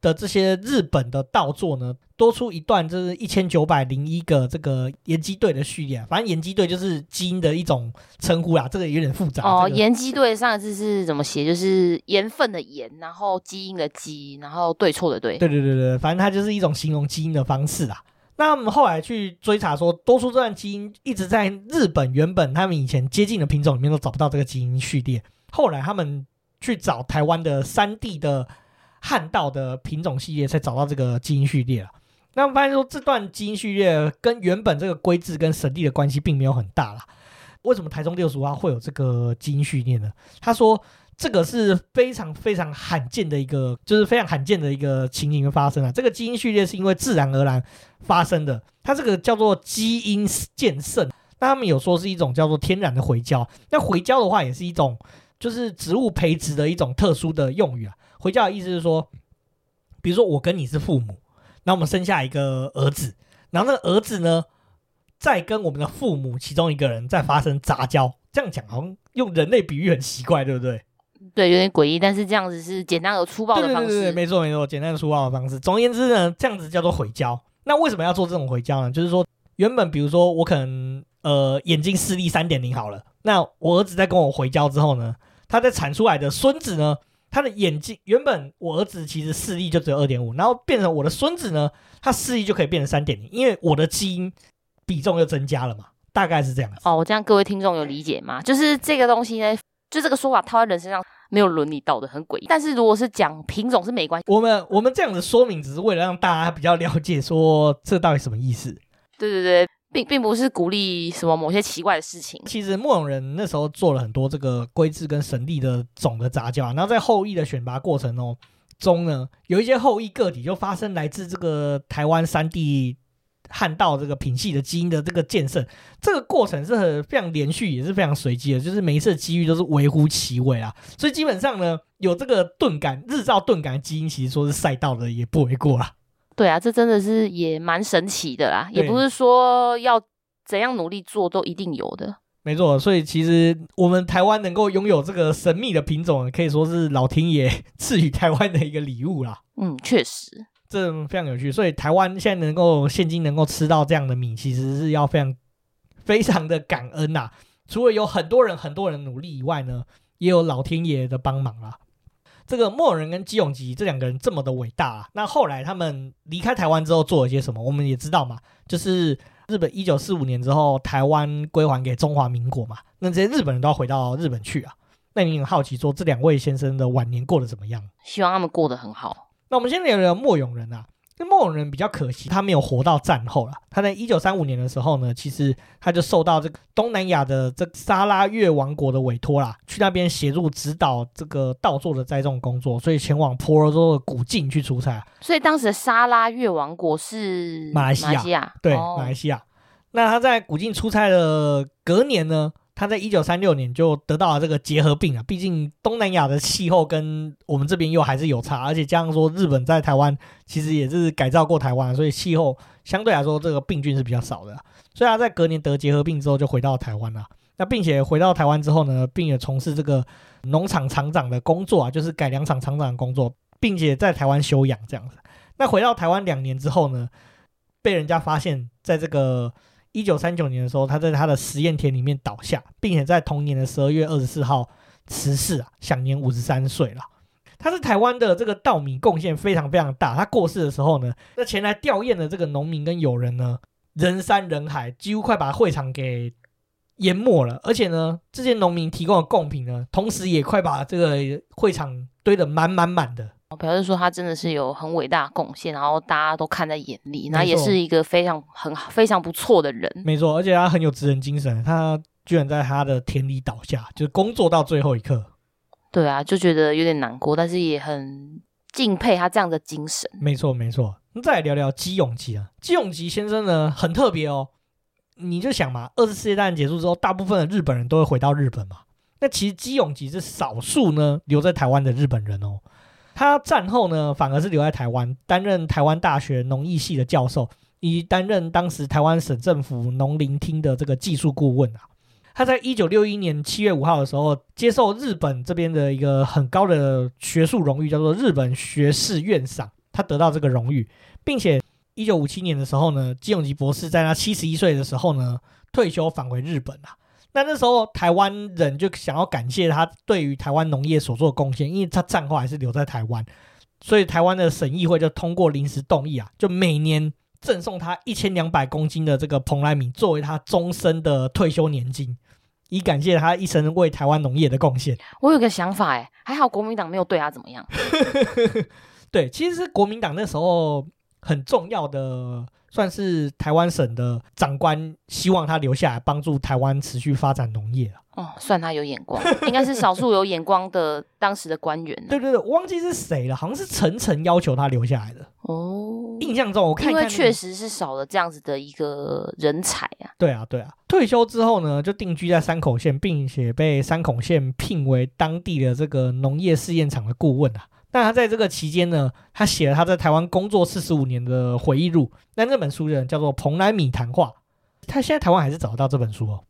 的这些日本的稻作呢，多出一段就是一千九百零一个这个盐基队的序列，反正盐基队就是基因的一种称呼啦，这个有点复杂。哦，这个、盐基队上一次是怎么写？就是盐分的盐，然后基因的基，然后对错的对。对对对对，反正它就是一种形容基因的方式啦。那我们后来去追查说，多出这段基因一直在日本原本他们以前接近的品种里面都找不到这个基因序列，后来他们去找台湾的山地的。旱稻的品种系列才找到这个基因序列了。那么发现说，这段基因序列跟原本这个龟字跟神地的关系并没有很大啦。为什么台中六十五号会有这个基因序列呢？他说这个是非常非常罕见的一个，就是非常罕见的一个情形发生啊。这个基因序列是因为自然而然发生的，它这个叫做基因渐盛。那他们有说是一种叫做天然的回交。那回交的话也是一种，就是植物培植的一种特殊的用语啊。回教的意思是说，比如说我跟你是父母，那我们生下一个儿子，然后那个儿子呢，再跟我们的父母其中一个人再发生杂交，这样讲好像用人类比喻很奇怪，对不对？对，有点诡异，但是这样子是简单而粗暴的方式。对对对，没错没错，简单粗暴的方式。总而言之呢，这样子叫做回交。那为什么要做这种回交呢？就是说，原本比如说我可能呃眼睛视力三点零好了，那我儿子在跟我回交之后呢，他在产出来的孙子呢，他的眼睛原本我儿子其实视力就只有二点五，然后变成我的孙子呢，他视力就可以变成三点零，因为我的基因比重又增加了嘛，大概是这样子。哦，这样各位听众有理解吗？就是这个东西呢，就这个说法套在人身上没有伦理道德，很诡异。但是如果是讲品种是没关系，我们我们这样子说明只是为了让大家比较了解，说这到底什么意思。对对对。并并不是鼓励什么某些奇怪的事情。其实末永人那时候做了很多这个龟字跟神地的种的杂交，然后在后裔的选拔过程哦中呢，有一些后裔个体就发生来自这个台湾山地旱稻这个品系的基因的这个渐盛，这个过程是很非常连续，也是非常随机的，就是每一次机遇都是微乎其微啊。所以基本上呢，有这个钝感日照钝感基因，其实说是赛道的也不为过啦。对啊，这真的是也蛮神奇的啦，也不是说要怎样努力做都一定有的。没错，所以其实我们台湾能够拥有这个神秘的品种，可以说是老天爷 *laughs* 赐予台湾的一个礼物啦。嗯，确实，这非常有趣。所以台湾现在能够现今能够吃到这样的米，其实是要非常非常的感恩呐。除了有很多人很多人努力以外呢，也有老天爷的帮忙啦。这个莫永人跟基永吉这两个人这么的伟大啊，那后来他们离开台湾之后做了些什么？我们也知道嘛，就是日本一九四五年之后，台湾归还给中华民国嘛，那这些日本人都要回到日本去啊。那你很好奇说，这两位先生的晚年过得怎么样？希望他们过得很好。那我们先聊聊莫永仁啊。那末永人比较可惜，他没有活到战后了。他在一九三五年的时候呢，其实他就受到这个东南亚的这个沙拉越王国的委托啦，去那边协助指导这个稻作的栽种工作，所以前往婆罗洲的古晋去出差。所以当时的沙拉越王国是马来西亚，对，哦、马来西亚。那他在古晋出差的隔年呢，他在一九三六年就得到了这个结核病啊，毕竟东南亚的气候跟我们这边又还是有差，而且加上说日本在台湾其实也是改造过台湾，所以气候相对来说这个病菌是比较少的。所以他在隔年得结核病之后就回到台湾了。那并且回到台湾之后呢，并且从事这个农场厂长的工作啊，就是改良厂厂长的工作，并且在台湾休养这样子。那回到台湾两年之后呢，被人家发现在这个。一九三九年的时候，他在他的实验田里面倒下，并且在同年的十二月二十四号辞世啊，享年五十三岁了。他是台湾的这个稻米贡献非常非常大。他过世的时候呢，那前来吊唁的这个农民跟友人呢，人山人海，几乎快把会场给淹没了。而且呢，这些农民提供的贡品呢，同时也快把这个会场堆得满满满的。表示说他真的是有很伟大的贡献，然后大家都看在眼里，那也是一个非常很非常不错的人。没错，而且他很有职人精神，他居然在他的田里倒下，就是工作到最后一刻。对啊，就觉得有点难过，但是也很敬佩他这样的精神。没错，没错。那再来聊聊基永吉啊，基永吉先生呢很特别哦。你就想嘛，二次世界大战结束之后，大部分的日本人都会回到日本嘛。那其实基永吉是少数呢留在台湾的日本人哦。他战后呢反而是留在台湾，担任台湾大学农艺系的教授，以及担任当时台湾省政府农林厅的这个技术顾问啊。他在一九六一年七月五号的时候，接受日本这边的一个很高的学术荣誉，叫做日本学士院赏。他得到这个荣誉，并且一九五七年的时候呢，矶永吉博士在他七十一岁的时候呢，退休返回日本啊。那那时候台湾人就想要感谢他对于台湾农业所做的贡献，因为他战后还是留在台湾，所以台湾的省议会就通过临时动议啊，就每年。赠送他一千两百公斤的这个蓬莱米作为他终身的退休年金，以感谢他一生为台湾农业的贡献。我有个想法，哎，还好国民党没有对他怎么样。*laughs* 对，其实是国民党那时候很重要的。算是台湾省的长官，希望他留下来帮助台湾持续发展农业哦，算他有眼光，*laughs* 应该是少数有眼光的当时的官员。对对对，我忘记是谁了，好像是陈诚要求他留下来的。哦，印象中我看，看，因为确实是少了这样子的一个人才啊。对啊，对啊。退休之后呢，就定居在山口县，并且被山口县聘为当地的这个农业试验场的顾问啊。那他在这个期间呢，他写了他在台湾工作四十五年的回忆录。那这本书的人叫做蓬莱米谈话。他现在台湾还是找得到这本书哦。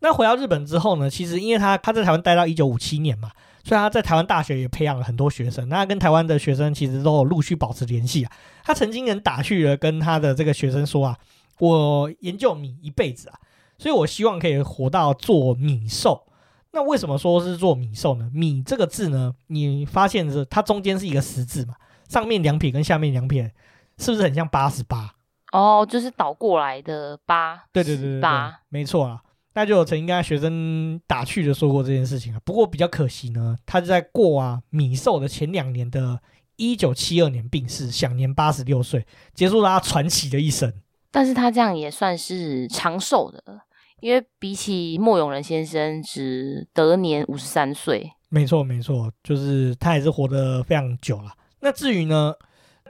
那回到日本之后呢，其实因为他他在台湾待到一九五七年嘛，所以他在台湾大学也培养了很多学生。那跟台湾的学生其实都有陆续保持联系啊。他曾经人打趣了跟他的这个学生说啊：“我研究米一辈子啊，所以我希望可以活到做米兽。”那为什么说是做米兽呢？米这个字呢，你发现是它中间是一个十字嘛，上面两撇跟下面两撇，是不是很像八十八？哦，就是倒过来的八。对对对对，八，没错啊。那就有曾经跟他学生打趣的说过这件事情啊。不过比较可惜呢，他就在过啊米寿的前两年的一九七二年病逝，享年八十六岁，结束了他传奇的一生。但是他这样也算是长寿的。因为比起莫永仁先生只得年五十三岁，没错没错，就是他也是活得非常久了。那至于呢，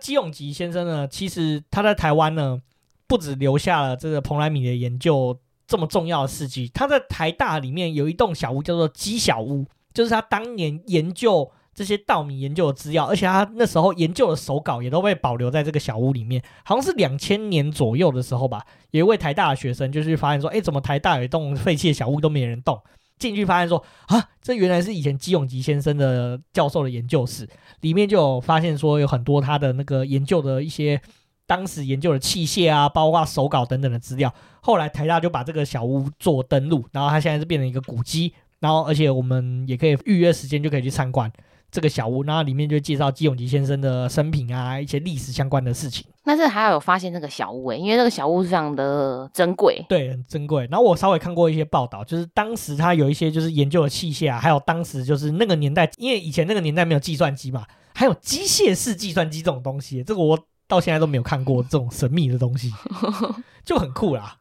基永吉先生呢，其实他在台湾呢，不止留下了这个蓬莱米的研究这么重要的事迹，他在台大里面有一栋小屋叫做基小屋，就是他当年研究。这些稻米研究的资料，而且他那时候研究的手稿也都被保留在这个小屋里面。好像是两千年左右的时候吧，有一位台大的学生就去发现说：“哎，怎么台大有一栋废弃的小屋都没人动？”进去发现说：“啊，这原来是以前基永吉先生的教授的研究室，里面就有发现说有很多他的那个研究的一些当时研究的器械啊，包括手稿等等的资料。后来台大就把这个小屋做登录，然后它现在是变成一个古迹，然后而且我们也可以预约时间就可以去参观。”这个小屋，然后里面就介绍矶永吉先生的生平啊，一些历史相关的事情。那这还要有发现这个小屋诶，因为这个小屋是非常的珍贵，对，很珍贵。然后我稍微看过一些报道，就是当时他有一些就是研究的器械啊，还有当时就是那个年代，因为以前那个年代没有计算机嘛，还有机械式计算机这种东西，这个我到现在都没有看过这种神秘的东西，*laughs* 就很酷啦。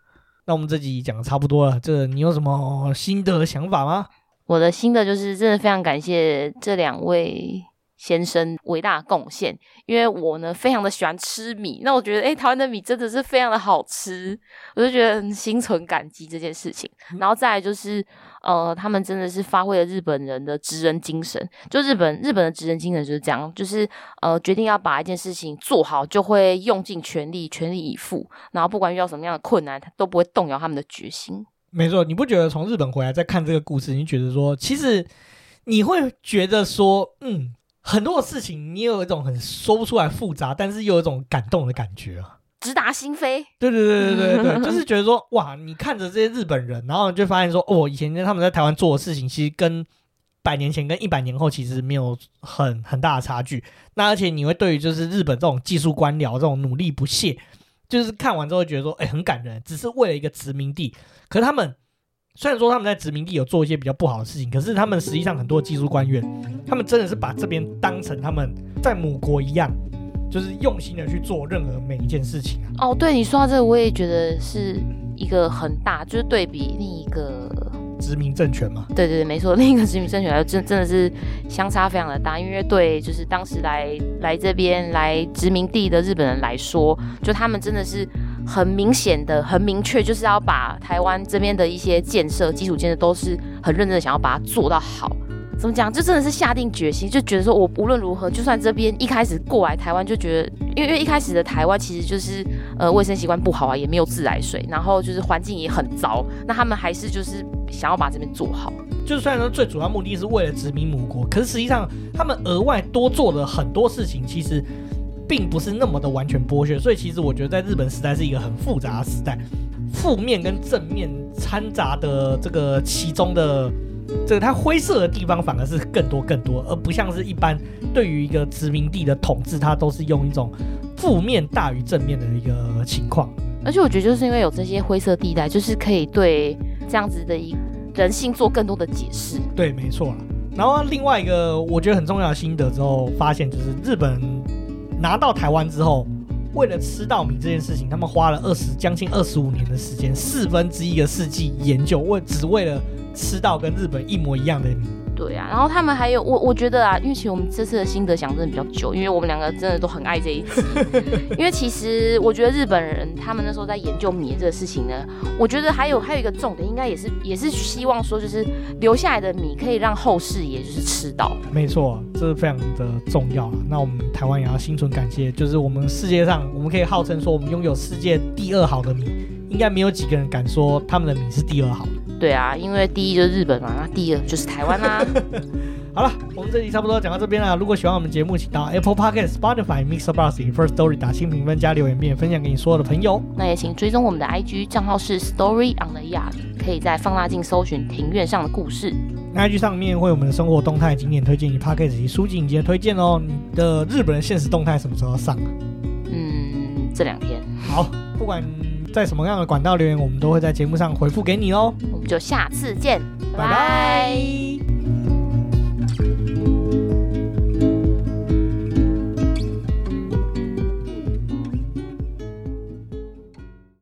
那我们这集讲的差不多了，这你有什么新的想法吗？我的心得就是，真的非常感谢这两位先生伟大的贡献，因为我呢非常的喜欢吃米，那我觉得诶台湾的米真的是非常的好吃，我就觉得很心存感激这件事情。然后再来就是，呃，他们真的是发挥了日本人的职人精神，就日本日本的职人精神就是这样，就是呃决定要把一件事情做好，就会用尽全力，全力以赴，然后不管遇到什么样的困难，他都不会动摇他们的决心。没错，你不觉得从日本回来再看这个故事，你觉得说，其实你会觉得说，嗯，很多的事情你有一种很说不出来复杂，但是又有一种感动的感觉啊，直达心扉。对对对对对对，*laughs* 就是觉得说，哇，你看着这些日本人，然后你就发现说，哦，以前他们在台湾做的事情，其实跟百年前跟一百年后其实没有很很大的差距。那而且你会对于就是日本这种技术官僚这种努力不懈。就是看完之后觉得说，哎、很感人，只是为了一个殖民地，可是他们虽然说他们在殖民地有做一些比较不好的事情，可是他们实际上很多技术官员，他们真的是把这边当成他们在母国一样，就是用心的去做任何每一件事情啊。哦，对，你说到这个，我也觉得是一个很大，就是对比另一个殖民政权嘛。对对对，没错，*laughs* 另一个殖民政权来真真的是相差非常的大，因为对就是当时来来这边来殖民地的日本人来说，就他们真的是。很明显的，很明确，就是要把台湾这边的一些建设、基础建设都是很认真的，想要把它做到好。怎么讲？就真的是下定决心，就觉得说我无论如何，就算这边一开始过来台湾，就觉得，因为因为一开始的台湾其实就是呃卫生习惯不好啊，也没有自来水，然后就是环境也很糟，那他们还是就是想要把这边做好。就是虽然说最主要目的是为了殖民母国，可是实际上他们额外多做了很多事情，其实。并不是那么的完全剥削，所以其实我觉得在日本时代是一个很复杂的时代，负面跟正面掺杂的这个其中的这个它灰色的地方反而是更多更多，而不像是一般对于一个殖民地的统治，它都是用一种负面大于正面的一个情况。而且我觉得就是因为有这些灰色地带，就是可以对这样子的一人性做更多的解释。对，没错啦。然后另外一个我觉得很重要的心得之后，发现就是日本。拿到台湾之后，为了吃到米这件事情，他们花了二十将近二十五年的时间，四分之一个世纪研究，为只为了吃到跟日本一模一样的米。对啊，然后他们还有我，我觉得啊，因为其实我们这次的心得想真的比较久，因为我们两个真的都很爱这一集。*laughs* 因为其实我觉得日本人他们那时候在研究米这个事情呢，我觉得还有还有一个重点，应该也是也是希望说，就是留下来的米可以让后世也就是吃到。没错，这是非常的重要啊。那我们台湾也要心存感谢，就是我们世界上我们可以号称说我们拥有世界第二好的米，应该没有几个人敢说他们的米是第二好的。对啊，因为第一就是日本嘛，那第二就是台湾啦、啊。*laughs* 好了，我们这集差不多讲到这边了。如果喜欢我们节目，请到 Apple Podcast、Spotify、MixerBox、Firstory 打新评分、加留言，并分享给你所有的朋友。那也请追踪我们的 IG 账号是 Story on the Yard，可以在放大镜搜寻庭院上的故事。那 IG 上面会有我们的生活动态、景点推荐以及 Podcast 及书籍影集推荐哦。你的日本的现实动态什么时候要上啊？嗯，这两天。好，不管。在什么样的管道留言，我们都会在节目上回复给你哦。我们就下次见，拜拜。